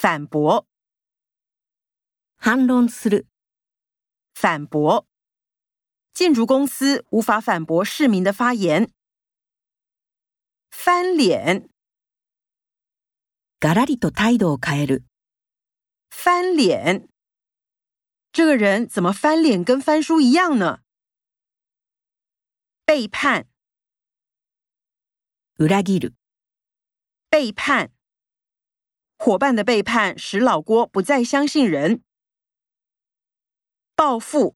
反驳，反論する。反驳，建筑公司无法反驳市民的发言。翻脸，がらりと態度を変える。翻脸，这个人怎么翻脸跟翻书一样呢？背叛，裏切る。背叛。伙伴的背叛使老郭不再相信人。报复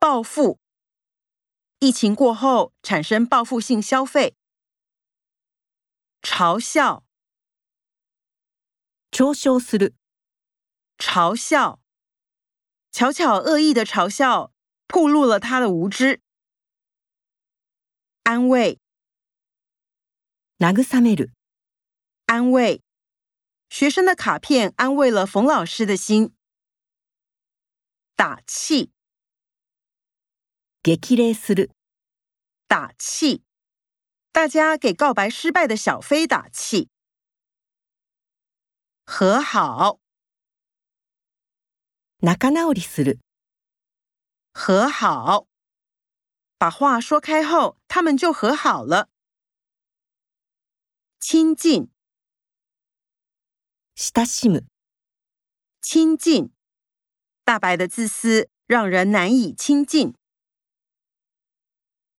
报复，疫情过后产生报复性消费。嘲笑，嘲笑，嘲笑，巧巧恶意的嘲笑，暴露了他的无知。安慰。慰慰学生的卡片安慰了冯老师的心。打气，激励する，打气。大家给告白失败的小飞打气。和好，仲直りする，和好。把话说开后，他们就和好了。亲近，親しむ。亲近，大白的自私让人难以亲近。